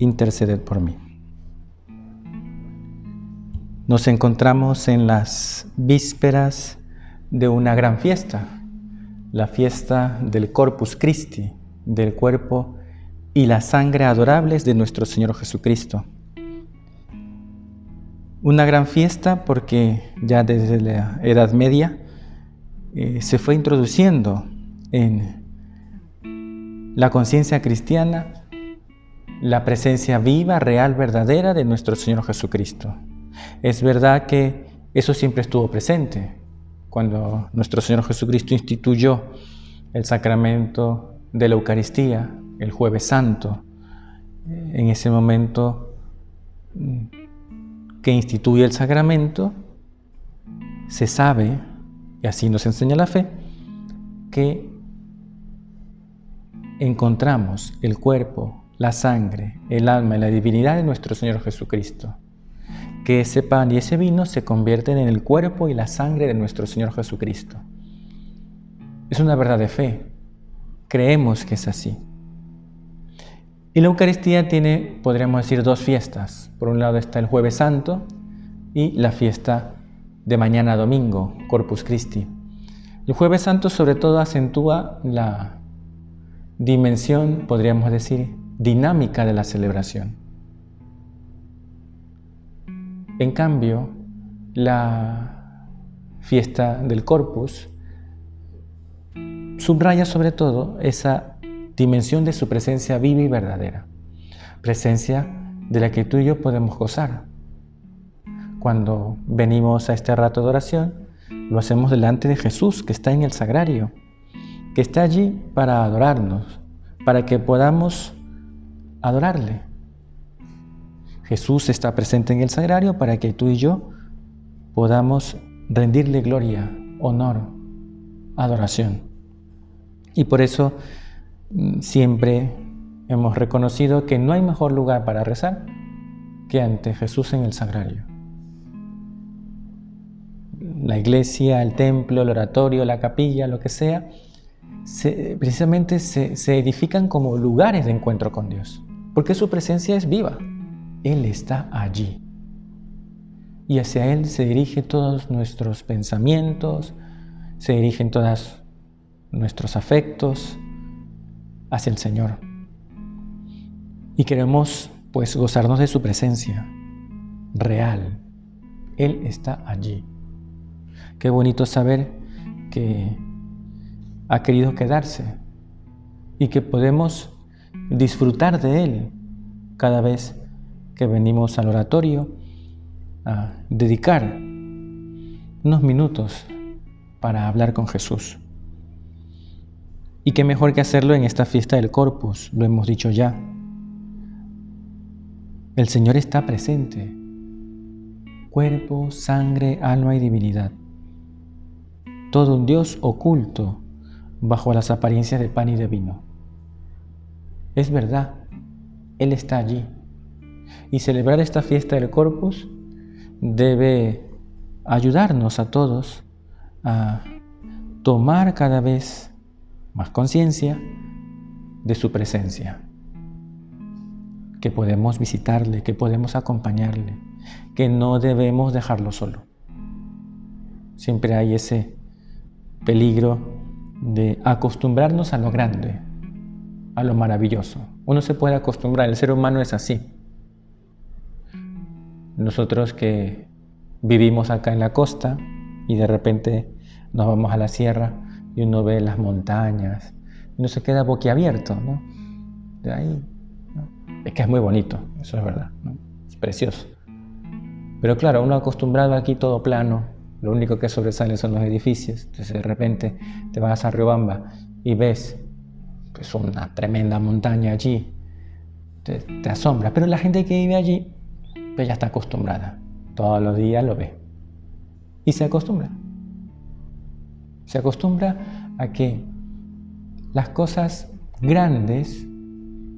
interceded por mí. Nos encontramos en las vísperas de una gran fiesta, la fiesta del Corpus Christi, del cuerpo y la sangre adorables de nuestro Señor Jesucristo. Una gran fiesta porque ya desde la Edad Media eh, se fue introduciendo en la conciencia cristiana la presencia viva, real, verdadera de nuestro Señor Jesucristo. Es verdad que eso siempre estuvo presente cuando nuestro Señor Jesucristo instituyó el sacramento de la Eucaristía, el jueves santo. En ese momento que instituye el sacramento, se sabe, y así nos enseña la fe, que encontramos el cuerpo, la sangre, el alma y la divinidad de nuestro Señor Jesucristo. Que ese pan y ese vino se convierten en el cuerpo y la sangre de nuestro Señor Jesucristo. Es una verdad de fe. Creemos que es así. Y la Eucaristía tiene, podríamos decir, dos fiestas. Por un lado está el jueves santo y la fiesta de mañana domingo, Corpus Christi. El jueves santo sobre todo acentúa la dimensión, podríamos decir, dinámica de la celebración. En cambio, la fiesta del Corpus subraya sobre todo esa dimensión de su presencia viva y verdadera, presencia de la que tú y yo podemos gozar. Cuando venimos a este rato de oración, lo hacemos delante de Jesús, que está en el sagrario, que está allí para adorarnos, para que podamos adorarle. Jesús está presente en el sagrario para que tú y yo podamos rendirle gloria, honor, adoración. Y por eso mm, siempre hemos reconocido que no hay mejor lugar para rezar que ante Jesús en el sagrario. La iglesia, el templo, el oratorio, la capilla, lo que sea, precisamente se edifican como lugares de encuentro con Dios porque su presencia es viva. Él está allí. Y hacia Él se dirigen todos nuestros pensamientos, se dirigen todos nuestros afectos hacia el Señor. Y queremos pues gozarnos de su presencia real. Él está allí. Qué bonito saber que ha querido quedarse y que podemos disfrutar de Él cada vez que venimos al oratorio, a dedicar unos minutos para hablar con Jesús. Y qué mejor que hacerlo en esta fiesta del Corpus, lo hemos dicho ya. El Señor está presente, cuerpo, sangre, alma y divinidad. Todo un Dios oculto bajo las apariencias de pan y de vino. Es verdad, Él está allí. Y celebrar esta fiesta del Corpus debe ayudarnos a todos a tomar cada vez más conciencia de su presencia, que podemos visitarle, que podemos acompañarle, que no debemos dejarlo solo. Siempre hay ese peligro de acostumbrarnos a lo grande, a lo maravilloso. Uno se puede acostumbrar, el ser humano es así. Nosotros que vivimos acá en la costa y de repente nos vamos a la sierra y uno ve las montañas uno se queda boquiabierto, ¿no? De ahí, Es que es muy bonito, eso es verdad, es precioso. Pero claro, uno acostumbrado aquí todo plano, lo único que sobresale son los edificios, entonces de repente te vas a Riobamba y ves es una tremenda montaña allí, te, asombra. Pero la gente que vive allí, pues ya está acostumbrada. Todos los días lo ve. Y se acostumbra. Se acostumbra a que las cosas grandes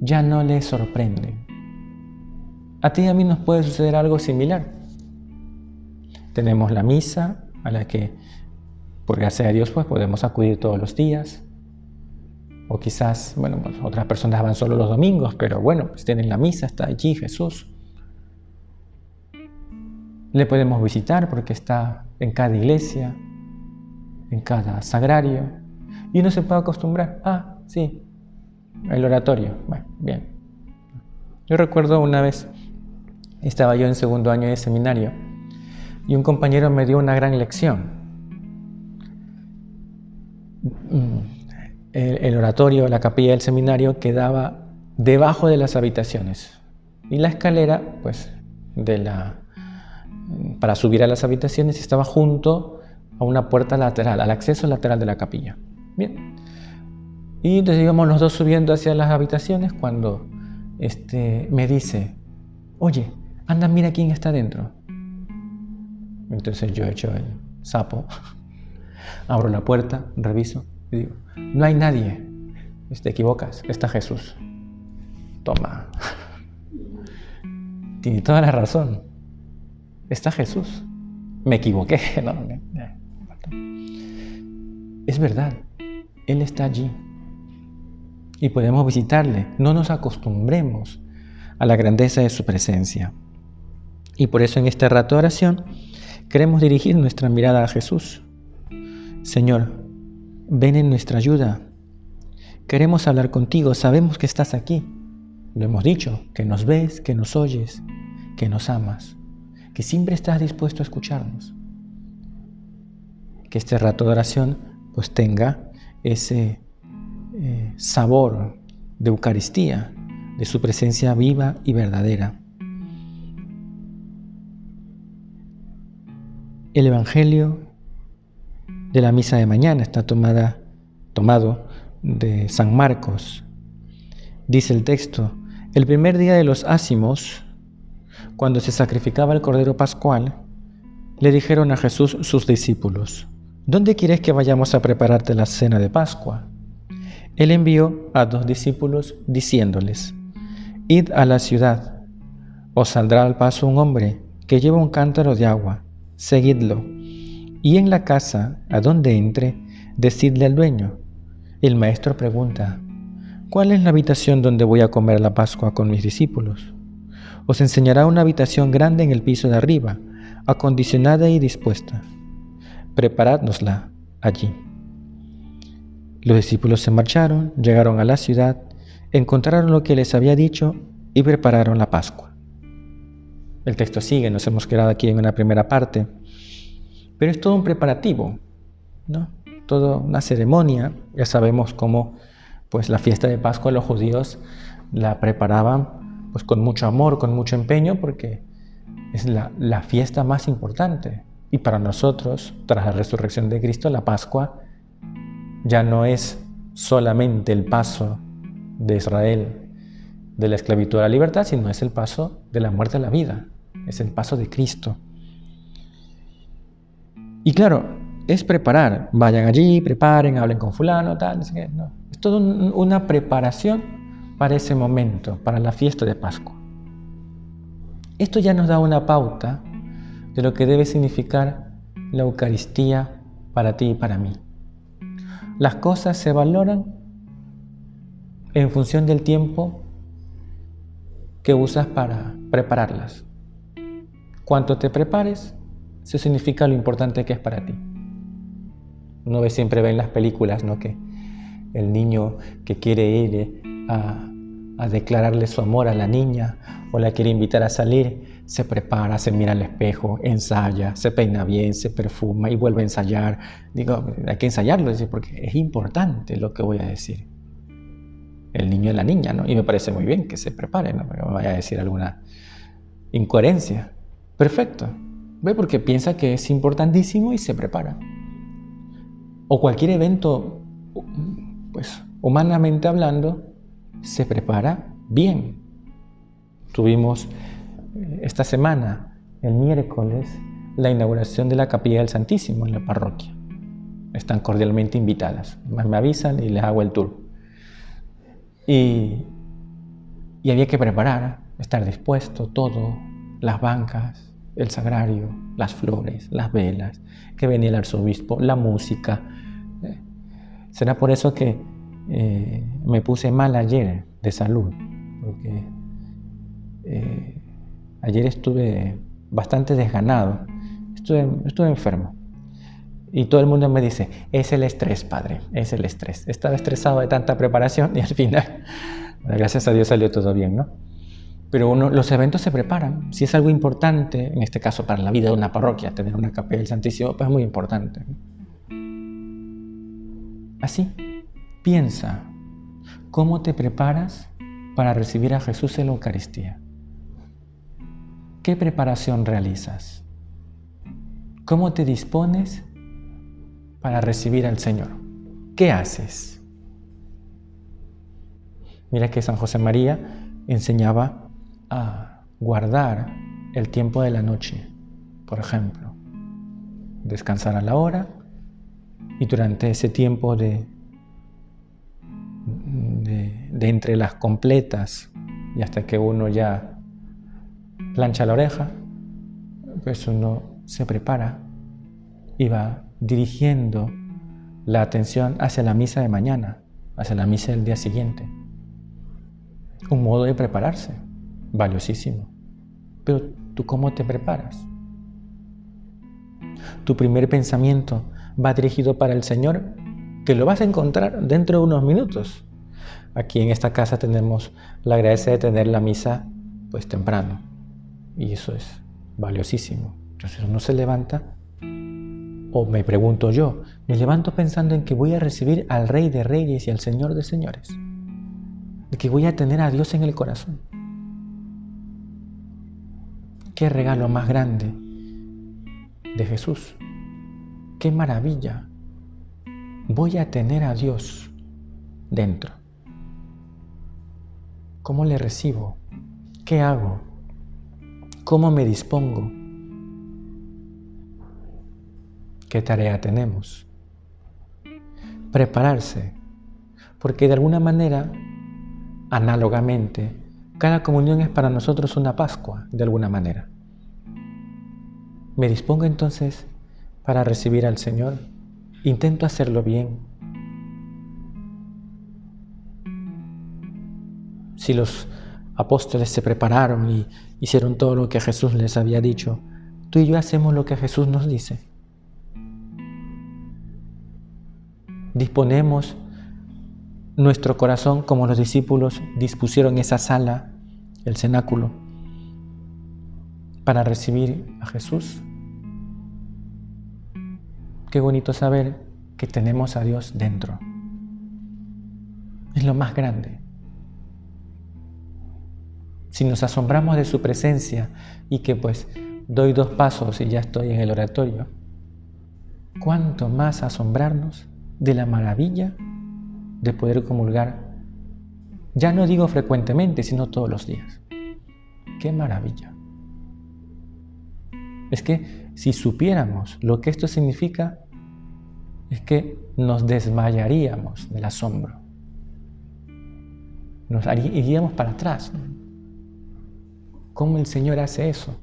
ya no le sorprenden. A ti y a mí nos puede suceder algo similar. Tenemos la misa a la que, por gracia de Dios, pues podemos acudir todos los días. O quizás, bueno, otras personas van solo los domingos, pero bueno, pues tienen la misa, está allí Jesús. Le podemos visitar porque está en cada iglesia, en cada sagrario. Y uno se puede acostumbrar. Ah, sí, el oratorio. Bueno, bien. Yo recuerdo una vez, estaba yo en segundo año de seminario y un compañero me dio una gran lección. El, oratorio, la capilla del seminario quedaba debajo de las habitaciones y la escalera, pues, de la, para subir a las habitaciones estaba junto a una puerta lateral, al acceso lateral de la capilla. Bien. Y entonces íbamos los dos subiendo hacia las habitaciones cuando este, me dice, oye, anda, mira quién está dentro. Entonces yo echo el sapo, abro la puerta, reviso y digo, no hay nadie. Te equivocas, está Jesús. Toma. Tiene toda la razón. Está Jesús. Me equivoqué. Es verdad. Él está allí y podemos visitarle. No nos acostumbremos a la grandeza de su presencia. Y por eso en este rato de oración queremos dirigir nuestra mirada a Jesús. Señor, ven en nuestra ayuda. Queremos hablar contigo, sabemos que estás aquí. Lo hemos dicho, que nos ves, que nos oyes, que nos amas, que siempre estás dispuesto a escucharnos. Que este rato de oración pues tenga ese eh, sabor de Eucaristía, de su presencia viva y verdadera. El Evangelio de la misa de mañana está tomada, tomado de San Marcos. Dice el texto, el primer día de los ácimos, cuando se sacrificaba el Cordero Pascual, le dijeron a Jesús sus discípulos, ¿dónde quieres que vayamos a prepararte la cena de Pascua? Él envió a dos discípulos diciéndoles, Id a la ciudad, os saldrá al paso un hombre que lleva un cántaro de agua, seguidlo, y en la casa a donde entre, decidle al dueño. El maestro pregunta, ¿cuál es la habitación donde voy a comer la Pascua con mis discípulos? Os enseñará una habitación grande en el piso de arriba, acondicionada y dispuesta. Preparádnosla allí. Los discípulos se marcharon, llegaron a la ciudad, encontraron lo que les había dicho y prepararon la Pascua. El texto sigue, nos hemos quedado aquí en una primera parte, pero es todo un preparativo, ¿no? Toda una ceremonia. Ya sabemos cómo pues, la fiesta de Pascua los judíos la preparaban pues, con mucho amor, con mucho empeño, porque es la, la fiesta más importante. Y para nosotros, tras la resurrección de Cristo, la Pascua ya no es solamente el paso de Israel de la esclavitud a la libertad, sino es el paso de la muerte a la vida, es el paso de Cristo. Y claro, es preparar, vayan allí, preparen, hablen con fulano, tal, no. Es toda una preparación para ese momento, para la fiesta de Pascua. Esto ya nos da una pauta de lo que debe significar la Eucaristía para ti y para mí. Las cosas se valoran en función del tiempo que usas para prepararlas. Cuanto te prepares, eso significa lo importante que es para ti. Uno ve, siempre ve en las películas ¿no? que el niño que quiere ir a, a declararle su amor a la niña o la quiere invitar a salir, se prepara, se mira al espejo, ensaya, se peina bien, se perfuma y vuelve a ensayar. Digo, hay que ensayarlo, porque es importante lo que voy a decir. El niño y la niña, ¿no? Y me parece muy bien que se prepare, no me vaya a decir alguna incoherencia. Perfecto. Ve porque piensa que es importantísimo y se prepara. O cualquier evento, pues humanamente hablando, se prepara bien. Tuvimos eh, esta semana, el miércoles, la inauguración de la Capilla del Santísimo en la parroquia. Están cordialmente invitadas. Me avisan y les hago el tour. Y, y había que preparar, estar dispuesto, todo, las bancas, el sagrario, las flores, las velas, que venía el arzobispo, la música. Eh, será por eso que eh, me puse mal ayer de salud, porque eh, ayer estuve bastante desganado, estuve, estuve enfermo. Y todo el mundo me dice, es el estrés, padre, es el estrés. Estaba estresado de tanta preparación y al final, gracias a Dios salió todo bien, ¿no? Pero uno, los eventos se preparan. Si es algo importante, en este caso para la vida de una parroquia, tener una capilla del Santísimo, pues es muy importante. Así, piensa, ¿cómo te preparas para recibir a Jesús en la Eucaristía? ¿Qué preparación realizas? ¿Cómo te dispones para recibir al Señor? ¿Qué haces? Mira que San José María enseñaba a guardar el tiempo de la noche, por ejemplo. Descansar a la hora y durante ese tiempo de, de, entre las completas y hasta que uno ya plancha la oreja, pues uno se prepara y va dirigiendo la atención hacia la misa de mañana, hacia la misa del día siguiente. Un modo de prepararse valiosísimo. Pero tú cómo te preparas? Tu primer pensamiento va dirigido para el Señor, que lo vas a encontrar dentro de unos minutos. Aquí en esta casa tenemos la gracia de tener la misa pues temprano. Y eso es valiosísimo. Entonces uno se levanta, o me pregunto yo, me levanto pensando en que voy a recibir al Rey de Reyes y al Señor de Señores. De que voy a tener a Dios en el corazón. Qué regalo más grande de Jesús. Qué maravilla. Voy a tener a Dios dentro. ¿Cómo le recibo? ¿Qué hago? ¿Cómo me dispongo? ¿Qué tarea tenemos? Prepararse, porque de alguna manera, análogamente, cada comunión es para nosotros una Pascua, de alguna manera. Me dispongo entonces para recibir al Señor. Intento hacerlo bien. Si los apóstoles se prepararon y hicieron todo lo que Jesús les había dicho, tú y yo hacemos lo que Jesús nos dice. Disponemos nuestro corazón como los discípulos dispusieron esa sala, el cenáculo, para recibir a Jesús. Qué bonito saber que tenemos a Dios dentro. Es lo más grande. Si nos asombramos de su presencia y que pues doy dos pasos y ya estoy en el oratorio, ¿cuánto más asombrarnos de la maravilla de poder comulgar? Ya no digo frecuentemente, sino todos los días. ¡Qué maravilla! Es que si supiéramos lo que esto significa, es que nos desmayaríamos del asombro. Nos iríamos para atrás. ¿Cómo el Señor hace eso?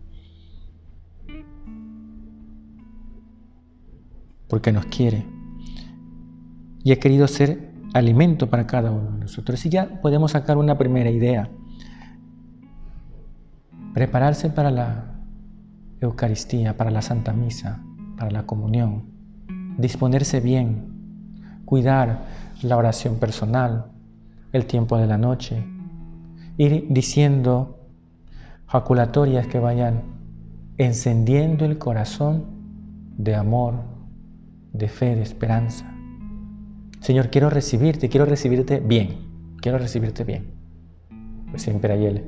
Porque nos quiere. Y ha querido ser alimento para cada uno de nosotros. Y ya podemos sacar una primera idea. Prepararse para la Eucaristía, para la Santa Misa, para la comunión, disponerse bien, cuidar la oración personal, el tiempo de la noche, ir diciendo jaculatorias que vayan encendiendo el corazón de amor, de fe, de esperanza. Señor, quiero recibirte, quiero recibirte bien, quiero recibirte bien. Pues siempre hay el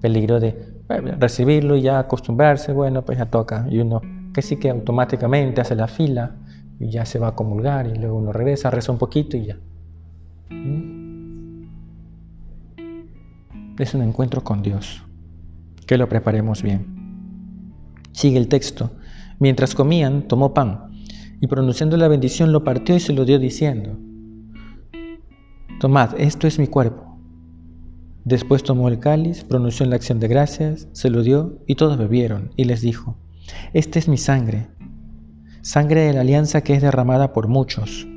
peligro de recibirlo y ya acostumbrarse, bueno, pues ya toca. Y uno que sí que automáticamente hace la fila y ya se va a comulgar y luego uno regresa, reza un poquito y ya. ¿Mm? Es un encuentro con Dios. que lo preparemos bien. Sigue el texto. Mientras comían, tomó pan y pronunciando la bendición lo partió y se lo dio diciendo, Tomad, esto es mi cuerpo. Después tomó el cáliz, pronunció la acción de gracias, se lo dio y todos bebieron y les dijo, Esta es mi sangre, sangre de la alianza que es derramada por muchos.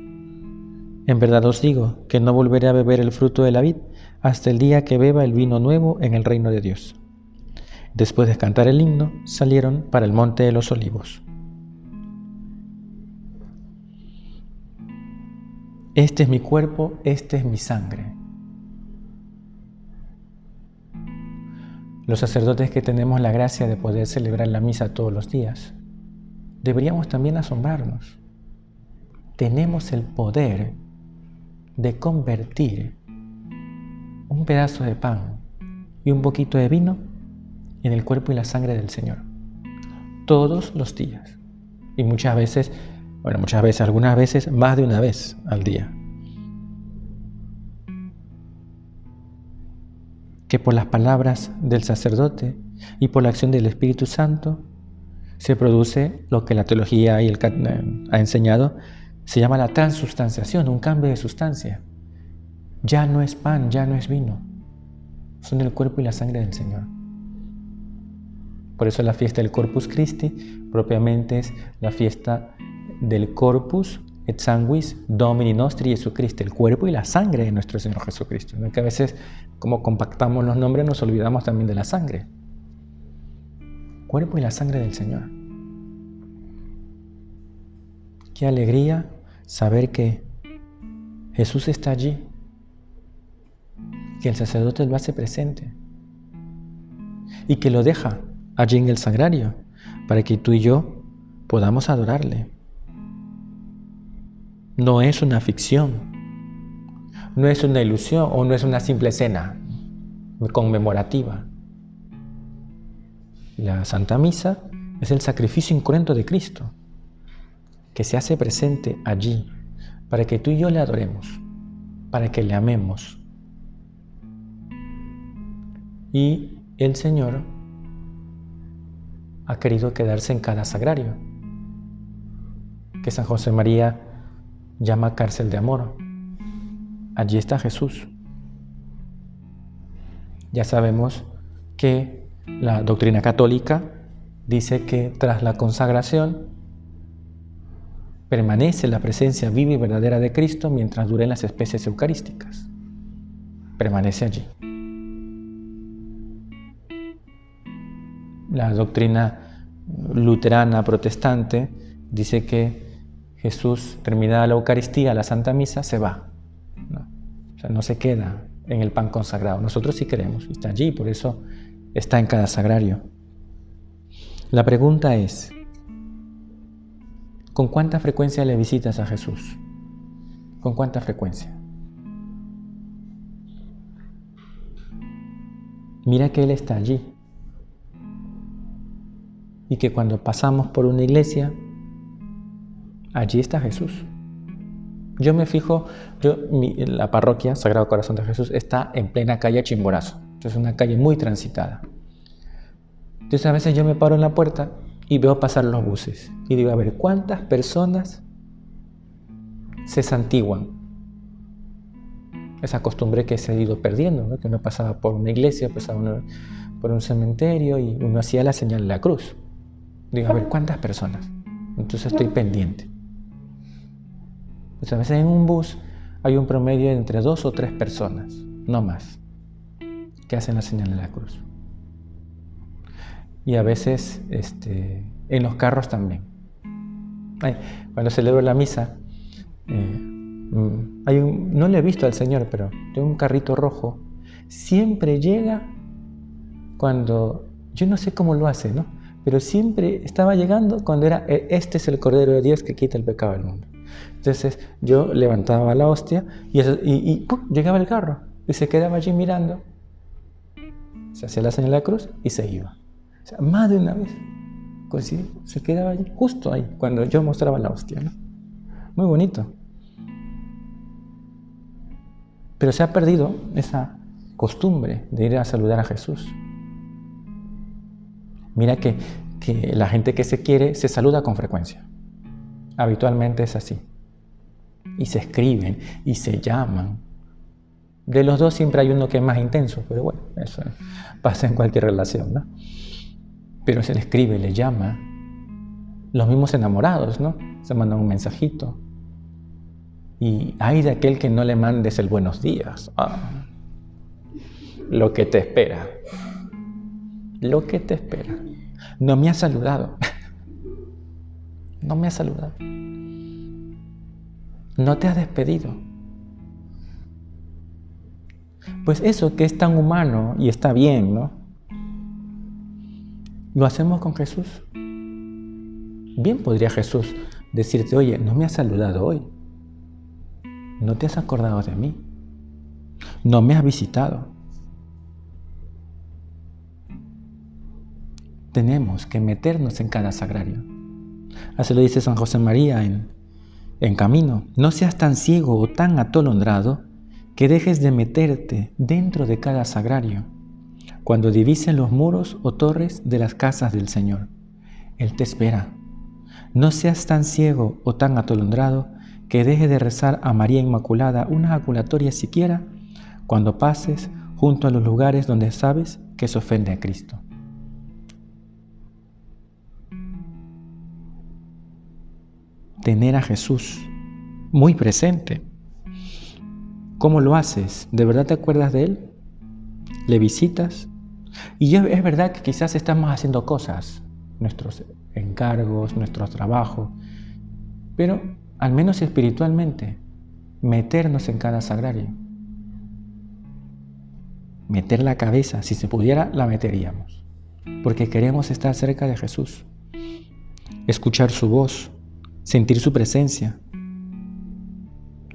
En verdad os digo que no volveré a beber el fruto de la vid hasta el día que beba el vino nuevo en el reino de Dios. Después de cantar el himno, salieron para el monte de los olivos. Este es mi cuerpo, este es mi sangre. Los sacerdotes que tenemos la gracia de poder celebrar la misa todos los días, deberíamos también asombrarnos. Tenemos el poder de convertir un pedazo de pan y un poquito de vino en el cuerpo y la sangre del Señor. Todos los días. Y muchas veces, bueno, muchas veces, algunas veces, más de una vez al día. Que por las palabras del sacerdote y por la acción del Espíritu Santo se produce lo que la teología y el ha enseñado, se llama la transubstanciación, un cambio de sustancia. Ya no es pan, ya no es vino, son el cuerpo y la sangre del Señor. Por eso la fiesta del Corpus Christi propiamente es la fiesta del Corpus et Sanguis Domini Nostri Jesucristo, el cuerpo y la sangre de nuestro Señor Jesucristo. Que a veces, como compactamos los nombres, nos olvidamos también de la sangre. Cuerpo y la sangre del Señor. Qué alegría saber que Jesús está allí, que el sacerdote lo hace presente y que lo deja allí en el sagrario, para que tú y yo podamos adorarle. No es una ficción, no es una ilusión o no es una simple escena conmemorativa. La Santa Misa es el sacrificio incruento de Cristo, que se hace presente allí para que tú y yo le adoremos, para que le amemos. Y el Señor ha querido quedarse en cada sagrario, que San José María llama cárcel de amor. Allí está Jesús. Ya sabemos que la doctrina católica dice que tras la consagración permanece la presencia viva y verdadera de Cristo mientras duren las especies eucarísticas. Permanece allí. la doctrina luterana protestante dice que Jesús, terminada la Eucaristía, la Santa Misa, se va. ¿no? O sea, no se queda en el pan consagrado. Nosotros sí queremos, está allí, por eso está en cada sagrario. La pregunta es, ¿con cuánta frecuencia le visitas a Jesús? ¿Con cuánta frecuencia? Mira que Él está allí y que cuando pasamos por una iglesia, allí está Jesús. Yo me fijo, yo, la parroquia Sagrado Corazón de Jesús está en plena calle Chimborazo, es una calle muy transitada. Entonces a veces yo me paro en la puerta y veo pasar los buses y digo, a ver, ¿cuántas personas se santiguan? Esa costumbre que se ha ido perdiendo, que uno pasaba por una iglesia, pasaba por un cementerio y uno hacía la señal de la cruz. Digo, a ver, ¿cuántas personas? Entonces estoy pendiente. A veces en un bus hay un promedio de entre dos o tres personas, no más, que hacen la señal de la cruz. Y a veces este, en los carros también. cuando celebro la misa, eh, mm, no le he visto al Señor, pero tengo un carrito rojo. Siempre llega cuando, yo no sé cómo lo hace, ¿no? pero siempre estaba llegando cuando era, e, este es el Cordero de Dios que quita el pecado del mundo. Entonces yo levantaba la hostia y, llegaba el carro y se quedaba allí mirando, se hacía la señal de la cruz y se iba. O sea, más de una vez se quedaba allí, justo ahí, cuando yo mostraba la hostia. Muy bonito. Pero se ha perdido esa costumbre de ir a saludar a Jesús. Mira que la gente que se quiere se saluda con frecuencia. Habitualmente es así. Y se escriben y se llaman. De los dos siempre hay uno que es más intenso, pero bueno, eso pasa en cualquier relación, ¿no? Pero se le escribe, le llama. Los mismos enamorados, ¿no? Se mandan un mensajito. Y hay de aquel que no le mandes el buenos días. Ah, lo que te espera. Lo que te espera. No me ha saludado. No me ha saludado. No te has despedido. Pues eso que es tan humano y está bien, ¿no? Lo hacemos con Jesús. Bien podría Jesús decirte, oye, no me has saludado hoy. No te has acordado de mí. No me has visitado. Tenemos que meternos en cada sagrario. Así lo dice San José María en, en Camino. No seas tan ciego o tan atolondrado que dejes de meterte dentro de cada sagrario cuando divisen los muros o torres de las casas del Señor. Él te espera. No seas tan ciego o tan atolondrado que dejes de rezar a María Inmaculada una jaculatoria siquiera cuando pases junto a los lugares donde sabes que se ofende a Cristo. Tener a Jesús muy presente ¿Cómo lo haces? ¿De verdad te acuerdas de Él? ¿Le visitas? Y es verdad que quizás estamos haciendo cosas, nuestros encargos, nuestros trabajos, pero al menos espiritualmente, meternos en cada sagrario. Meter la cabeza, si se pudiera, la meteríamos, porque queremos estar cerca de Jesús, escuchar su voz, sentir su presencia,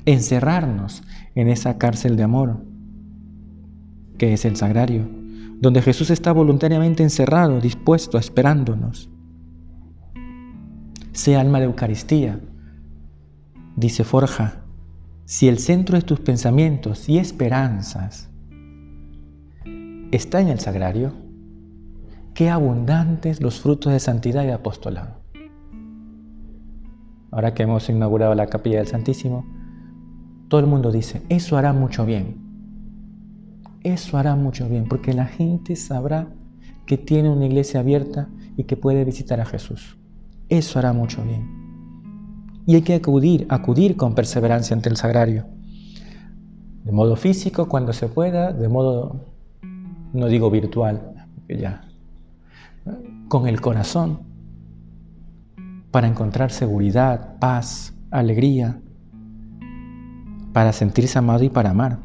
encerrarnos en esa cárcel de amor, que es el sagrario, donde Jesús está voluntariamente encerrado, dispuesto, esperándonos. Sea alma de Eucaristía, dice Forja, si el centro de tus pensamientos y esperanzas está en el sagrario, qué abundantes los frutos de santidad y apostolado. Ahora que hemos inaugurado la capilla del Santísimo, todo el mundo dice, eso hará mucho bien. Eso hará mucho bien, porque la gente sabrá que tiene una iglesia abierta y que puede visitar a Jesús. Eso hará mucho bien. Y hay que acudir, acudir con perseverancia ante el sagrario. De modo físico cuando se pueda, de modo, no digo virtual, ya, con el corazón, para encontrar seguridad, paz, alegría, para sentirse amado y para amar.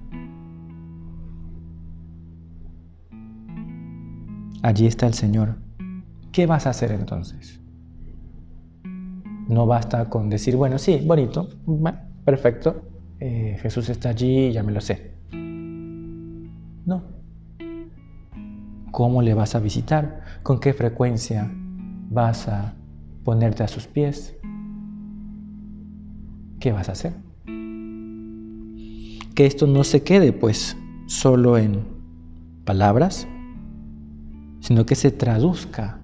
Allí está el Señor. ¿Qué vas a hacer entonces? No basta con decir, bueno, sí, bonito, perfecto, eh, Jesús está allí, ya me lo sé. No. ¿Cómo le vas a visitar? ¿Con qué frecuencia vas a ponerte a sus pies? ¿Qué vas a hacer? que esto no se quede pues solo en palabras, sino que se traduzca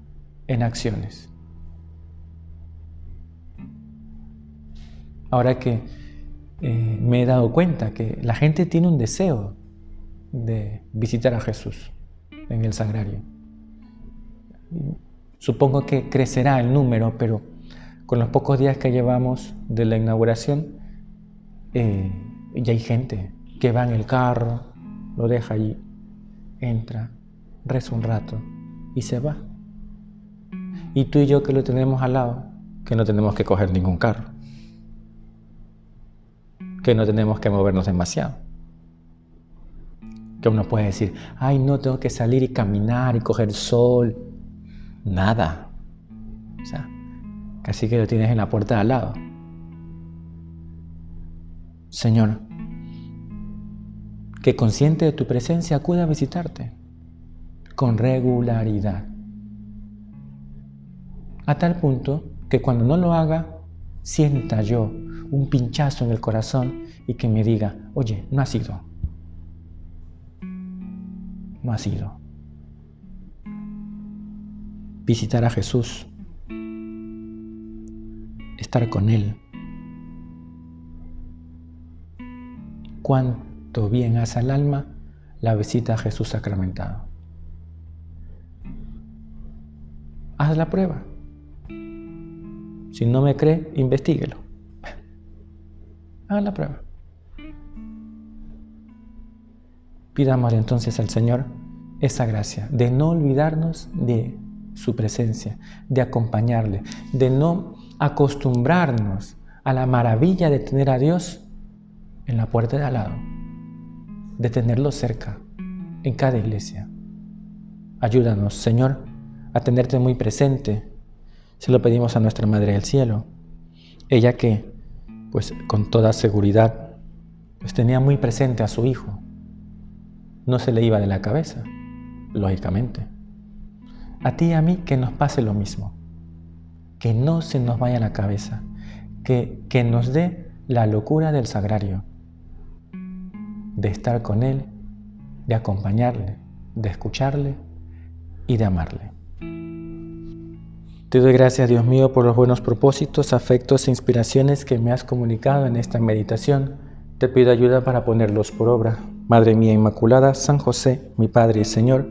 en acciones. Ahora que eh, me he dado cuenta que la gente tiene un deseo de visitar a Jesús en el sagrario. Supongo que crecerá el número, pero con los pocos días que llevamos de la inauguración, eh, y hay gente que va en el carro, lo deja allí, entra, reza un rato y se va. Y tú y yo que lo tenemos al lado, que no tenemos que coger ningún carro, que no tenemos que movernos demasiado. Que uno puede decir, ay, no tengo que salir y caminar y coger sol. Nada. O sea, casi que lo tienes en la puerta de al lado. Señor, que consciente de tu presencia acuda a visitarte con regularidad. A tal punto que cuando no lo haga, sienta yo un pinchazo en el corazón y que me diga, oye, no ha sido. No ha sido. Visitar a Jesús, estar con Él. Cuánto bien hace al alma la visita a Jesús sacramentado. Haz la prueba. Si no me cree, investiguelo. Haz la prueba. Pidámosle entonces al Señor esa gracia de no olvidarnos de su presencia, de acompañarle, de no acostumbrarnos a la maravilla de tener a Dios en la puerta de al lado, de tenerlo cerca, en cada iglesia. Ayúdanos, Señor, a tenerte muy presente. Se lo pedimos a nuestra Madre del Cielo. Ella que, pues con toda seguridad, pues tenía muy presente a su Hijo. No se le iba de la cabeza, lógicamente. A ti y a mí que nos pase lo mismo. Que no se nos vaya la cabeza. Que, que nos dé la locura del sagrario. De estar con Él, de acompañarle, de escucharle y de amarle. Te doy gracias, Dios mío, por los buenos propósitos, afectos e inspiraciones que me has comunicado en esta meditación. Te pido ayuda para ponerlos por obra. Madre mía Inmaculada, San José, mi Padre y Señor,